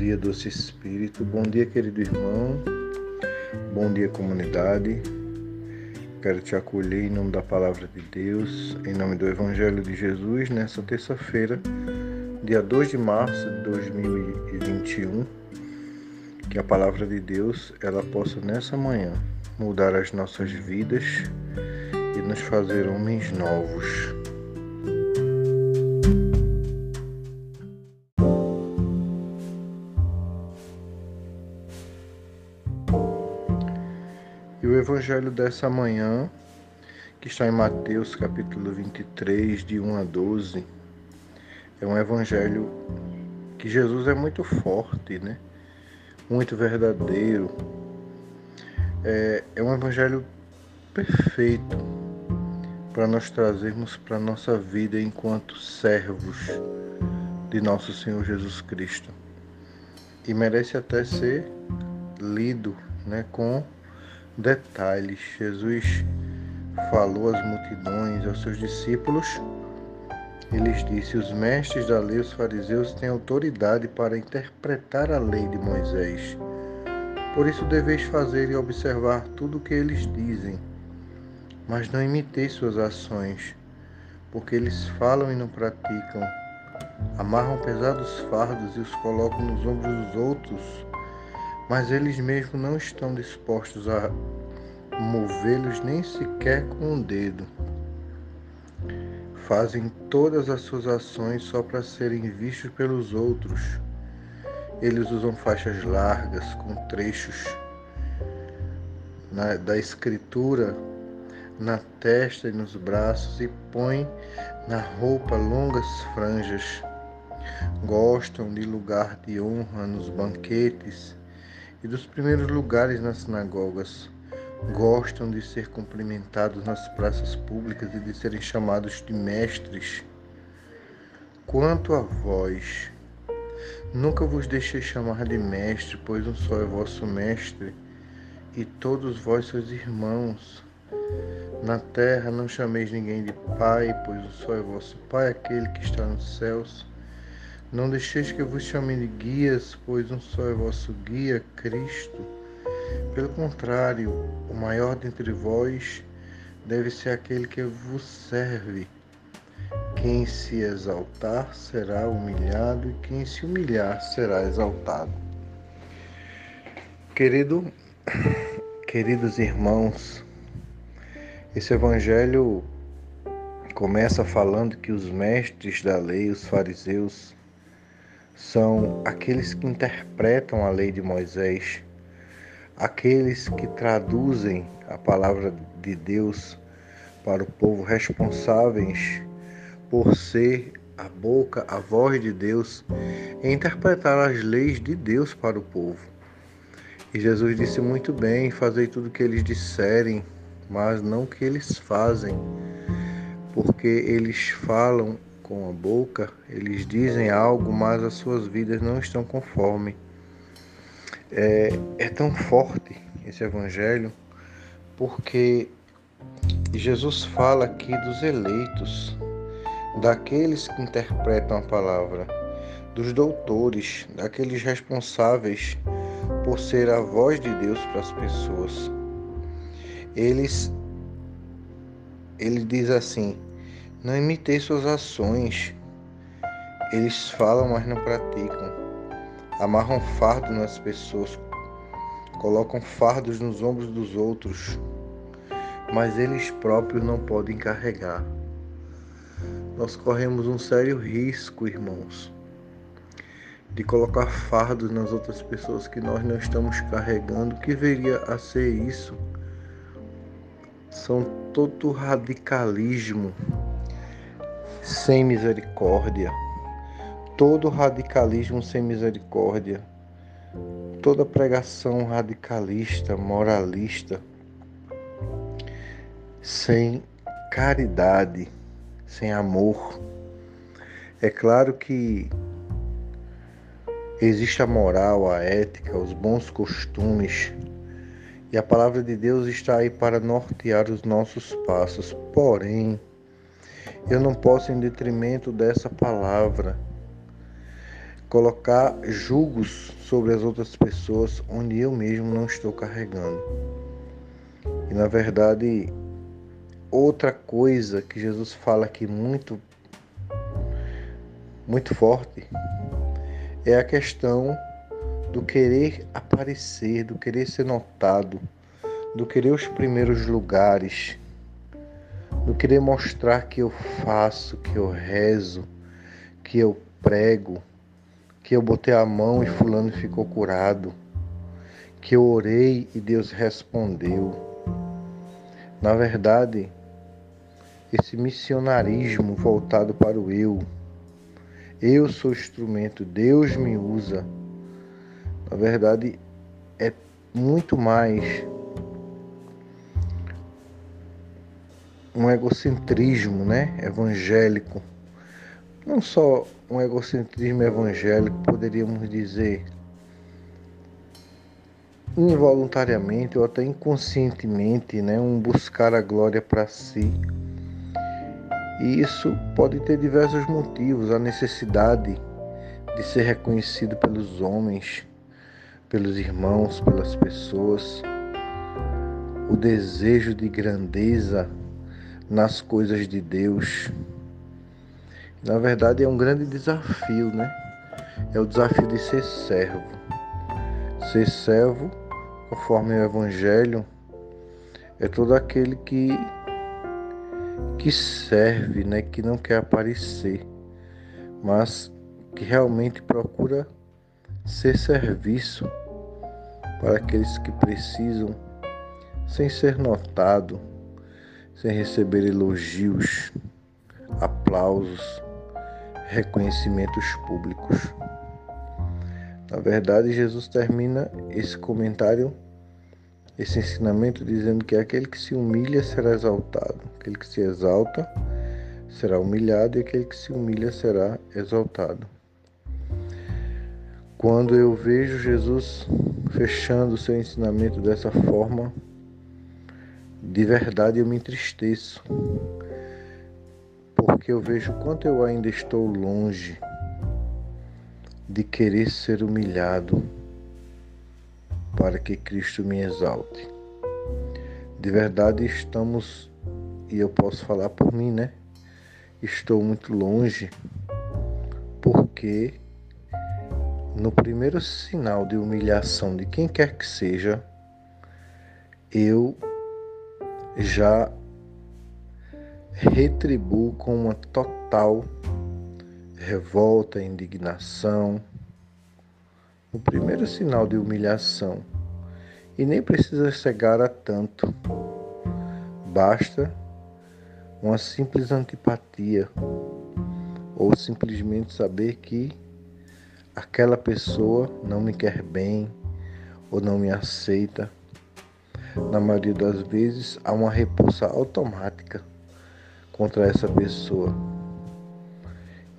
dia, doce Espírito. Bom dia, querido irmão. Bom dia, comunidade. Quero te acolher em nome da palavra de Deus, em nome do Evangelho de Jesus, nessa terça-feira, dia 2 de março de 2021. Que a palavra de Deus ela possa nessa manhã mudar as nossas vidas e nos fazer homens novos. Evangelho dessa manhã, que está em Mateus capítulo 23, de 1 a 12, é um evangelho que Jesus é muito forte, né? Muito verdadeiro. É, é um evangelho perfeito para nós trazermos para a nossa vida enquanto servos de nosso Senhor Jesus Cristo. E merece até ser lido né, com detalhes. Jesus falou às multidões, aos seus discípulos, e lhes disse: Os mestres da lei, os fariseus, têm autoridade para interpretar a lei de Moisés. Por isso deveis fazer e observar tudo o que eles dizem, mas não imiteis suas ações, porque eles falam e não praticam. Amarram pesados fardos e os colocam nos ombros dos outros mas eles mesmos não estão dispostos a movê-los nem sequer com um dedo. Fazem todas as suas ações só para serem vistos pelos outros. Eles usam faixas largas com trechos na, da escritura na testa e nos braços e põem na roupa longas franjas. Gostam de lugar de honra nos banquetes e dos primeiros lugares nas sinagogas. Gostam de ser cumprimentados nas praças públicas e de serem chamados de mestres. Quanto a vós, nunca vos deixei chamar de mestre, pois um só é vosso mestre, e todos vós sois irmãos. Na terra não chameis ninguém de pai, pois um só é vosso pai, aquele que está nos céus. Não deixeis que vos chame de guias, pois um só é vosso guia, Cristo. Pelo contrário, o maior dentre vós deve ser aquele que vos serve. Quem se exaltar será humilhado, e quem se humilhar será exaltado. Querido, queridos irmãos, esse evangelho começa falando que os mestres da lei, os fariseus, são aqueles que interpretam a lei de Moisés, aqueles que traduzem a palavra de Deus para o povo, responsáveis por ser a boca, a voz de Deus e interpretar as leis de Deus para o povo. E Jesus disse muito bem: fazei tudo o que eles disserem, mas não o que eles fazem, porque eles falam com a boca, eles dizem algo, mas as suas vidas não estão conforme. É, é tão forte esse evangelho porque Jesus fala aqui dos eleitos, daqueles que interpretam a palavra, dos doutores, daqueles responsáveis por ser a voz de Deus para as pessoas. Eles ele diz assim: não imitei suas ações. Eles falam, mas não praticam. Amarram fardo nas pessoas, colocam fardos nos ombros dos outros, mas eles próprios não podem carregar. Nós corremos um sério risco, irmãos, de colocar fardos nas outras pessoas que nós não estamos carregando. O que viria a ser isso? São todo radicalismo sem misericórdia, todo radicalismo sem misericórdia, toda pregação radicalista, moralista, sem caridade, sem amor. É claro que existe a moral, a ética, os bons costumes, e a palavra de Deus está aí para nortear os nossos passos. Porém, eu não posso, em detrimento dessa palavra, colocar julgos sobre as outras pessoas onde eu mesmo não estou carregando. E na verdade, outra coisa que Jesus fala aqui muito muito forte é a questão do querer aparecer, do querer ser notado, do querer os primeiros lugares, do querer mostrar que eu faço, que eu rezo, que eu prego, que eu botei a mão e fulano ficou curado, que eu orei e Deus respondeu. Na verdade, esse missionarismo voltado para o eu, eu sou instrumento, Deus me usa. Na verdade, é muito mais um egocentrismo, né, evangélico. Não só um egocentrismo evangélico, poderíamos dizer involuntariamente ou até inconscientemente, né, um buscar a glória para si. E isso pode ter diversos motivos, a necessidade de ser reconhecido pelos homens, pelos irmãos, pelas pessoas, o desejo de grandeza nas coisas de Deus. Na verdade, é um grande desafio, né? É o desafio de ser servo. Ser servo, conforme o Evangelho, é todo aquele que que serve, né? Que não quer aparecer, mas que realmente procura ser serviço para aqueles que precisam, sem ser notado, sem receber elogios, aplausos, reconhecimentos públicos. Na verdade, Jesus termina esse comentário, esse ensinamento, dizendo que aquele que se humilha será exaltado, aquele que se exalta será humilhado e aquele que se humilha será exaltado. Quando eu vejo Jesus fechando o seu ensinamento dessa forma, de verdade eu me entristeço, porque eu vejo quanto eu ainda estou longe de querer ser humilhado para que Cristo me exalte. De verdade estamos, e eu posso falar por mim, né? Estou muito longe, porque no primeiro sinal de humilhação de quem quer que seja, eu já retribuo com uma total revolta, indignação, o primeiro sinal de humilhação. E nem precisa chegar a tanto. Basta uma simples antipatia ou simplesmente saber que aquela pessoa não me quer bem ou não me aceita na maioria das vezes, há uma repulsa automática contra essa pessoa.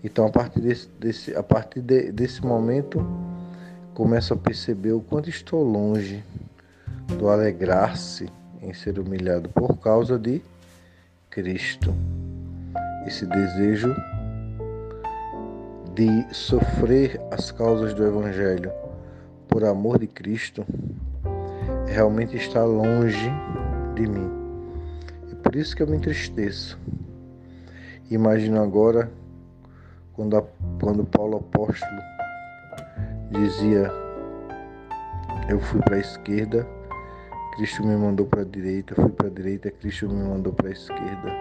Então, a partir desse, desse a partir de, desse momento, começo a perceber o quanto estou longe do alegrar-se em ser humilhado por causa de Cristo. Esse desejo de sofrer as causas do Evangelho por amor de Cristo realmente está longe de mim. É por isso que eu me entristeço. Imagino agora quando, a, quando Paulo apóstolo dizia: Eu fui para a esquerda, Cristo me mandou para a direita, fui para a direita, Cristo me mandou para a esquerda.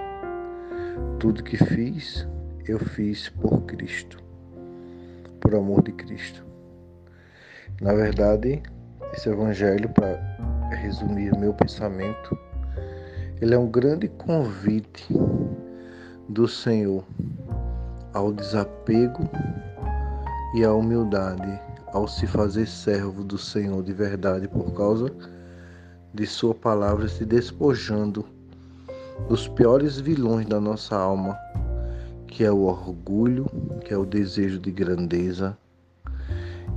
Tudo que fiz, eu fiz por Cristo, por amor de Cristo. Na verdade, esse evangelho, para resumir meu pensamento, ele é um grande convite do Senhor ao desapego e à humildade, ao se fazer servo do Senhor de verdade por causa de Sua palavra, se despojando dos piores vilões da nossa alma, que é o orgulho, que é o desejo de grandeza,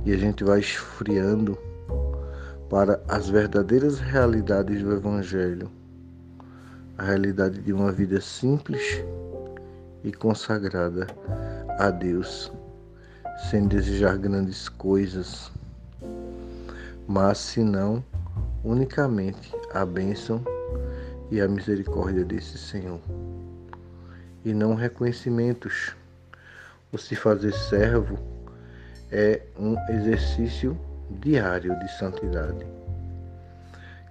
e a gente vai esfriando para as verdadeiras realidades do Evangelho, a realidade de uma vida simples e consagrada a Deus, sem desejar grandes coisas, mas senão unicamente a bênção e a misericórdia desse Senhor. E não reconhecimentos. O se fazer servo é um exercício diário de santidade.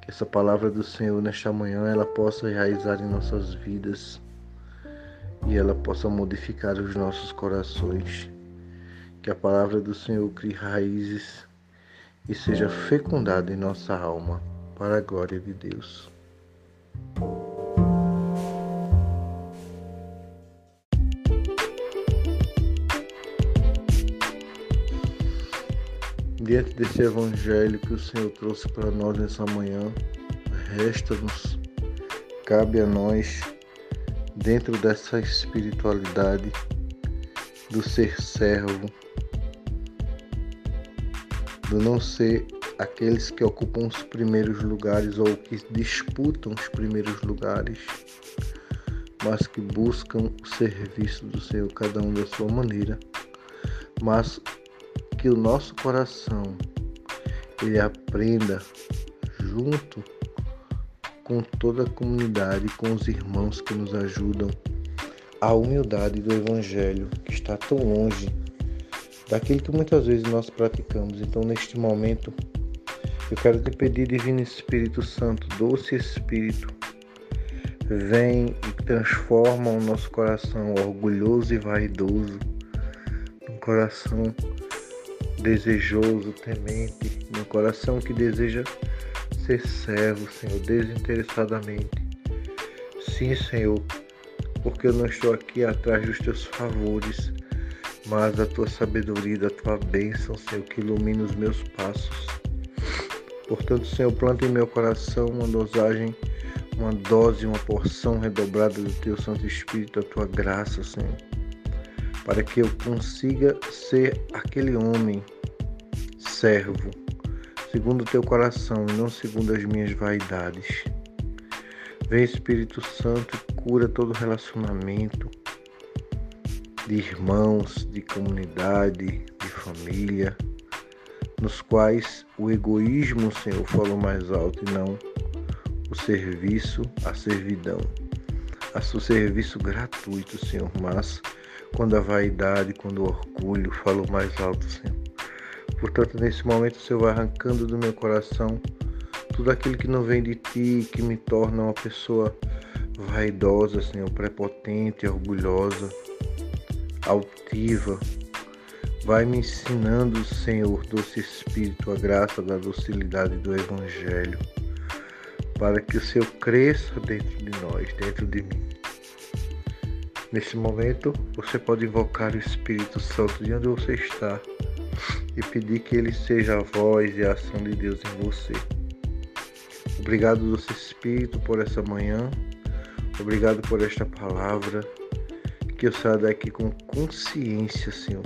Que essa palavra do Senhor nesta manhã ela possa enraizar em nossas vidas e ela possa modificar os nossos corações. Que a palavra do Senhor crie raízes e seja fecundada em nossa alma, para a glória de Deus. Diante desse evangelho que o Senhor trouxe para nós nessa manhã, resta-nos, cabe a nós, dentro dessa espiritualidade do ser servo, do não ser aqueles que ocupam os primeiros lugares ou que disputam os primeiros lugares, mas que buscam o serviço do Senhor, cada um da sua maneira. Mas que o nosso coração ele aprenda junto com toda a comunidade, com os irmãos que nos ajudam, a humildade do Evangelho que está tão longe daquilo que muitas vezes nós praticamos. Então, neste momento, eu quero te pedir, Divino Espírito Santo, doce Espírito, vem e transforma o nosso coração orgulhoso e vaidoso, um coração desejoso, temente, um coração que deseja ser servo, Senhor, desinteressadamente. Sim, Senhor, porque eu não estou aqui atrás dos teus favores, mas da tua sabedoria, da tua bênção, Senhor, que ilumina os meus passos. Portanto, Senhor, planta em meu coração uma dosagem, uma dose, uma porção redobrada do teu Santo Espírito, da tua graça, Senhor, para que eu consiga ser aquele homem, servo, segundo o teu coração e não segundo as minhas vaidades. Vem Espírito Santo e cura todo relacionamento, de irmãos, de comunidade, de família, nos quais o egoísmo, Senhor, falou mais alto e não o serviço, a servidão, a seu serviço gratuito, Senhor, mas quando a vaidade, quando o orgulho falou mais alto, Senhor. Portanto, nesse momento, o Senhor vai arrancando do meu coração tudo aquilo que não vem de ti, que me torna uma pessoa vaidosa, Senhor, prepotente, orgulhosa altiva. Vai me ensinando, Senhor, doce Espírito, a graça da docilidade do Evangelho, para que o Senhor cresça dentro de nós, dentro de mim. Nesse momento, você pode invocar o Espírito Santo de onde você está e pedir que ele seja a voz e a ação de Deus em você. Obrigado, doce Espírito, por essa manhã. Obrigado por esta palavra que eu saia daqui com consciência, Senhor,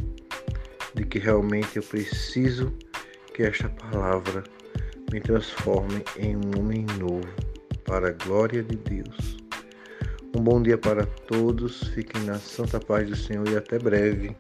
de que realmente eu preciso que esta palavra me transforme em um homem novo, para a glória de Deus. Um bom dia para todos, fiquem na santa paz do Senhor e até breve.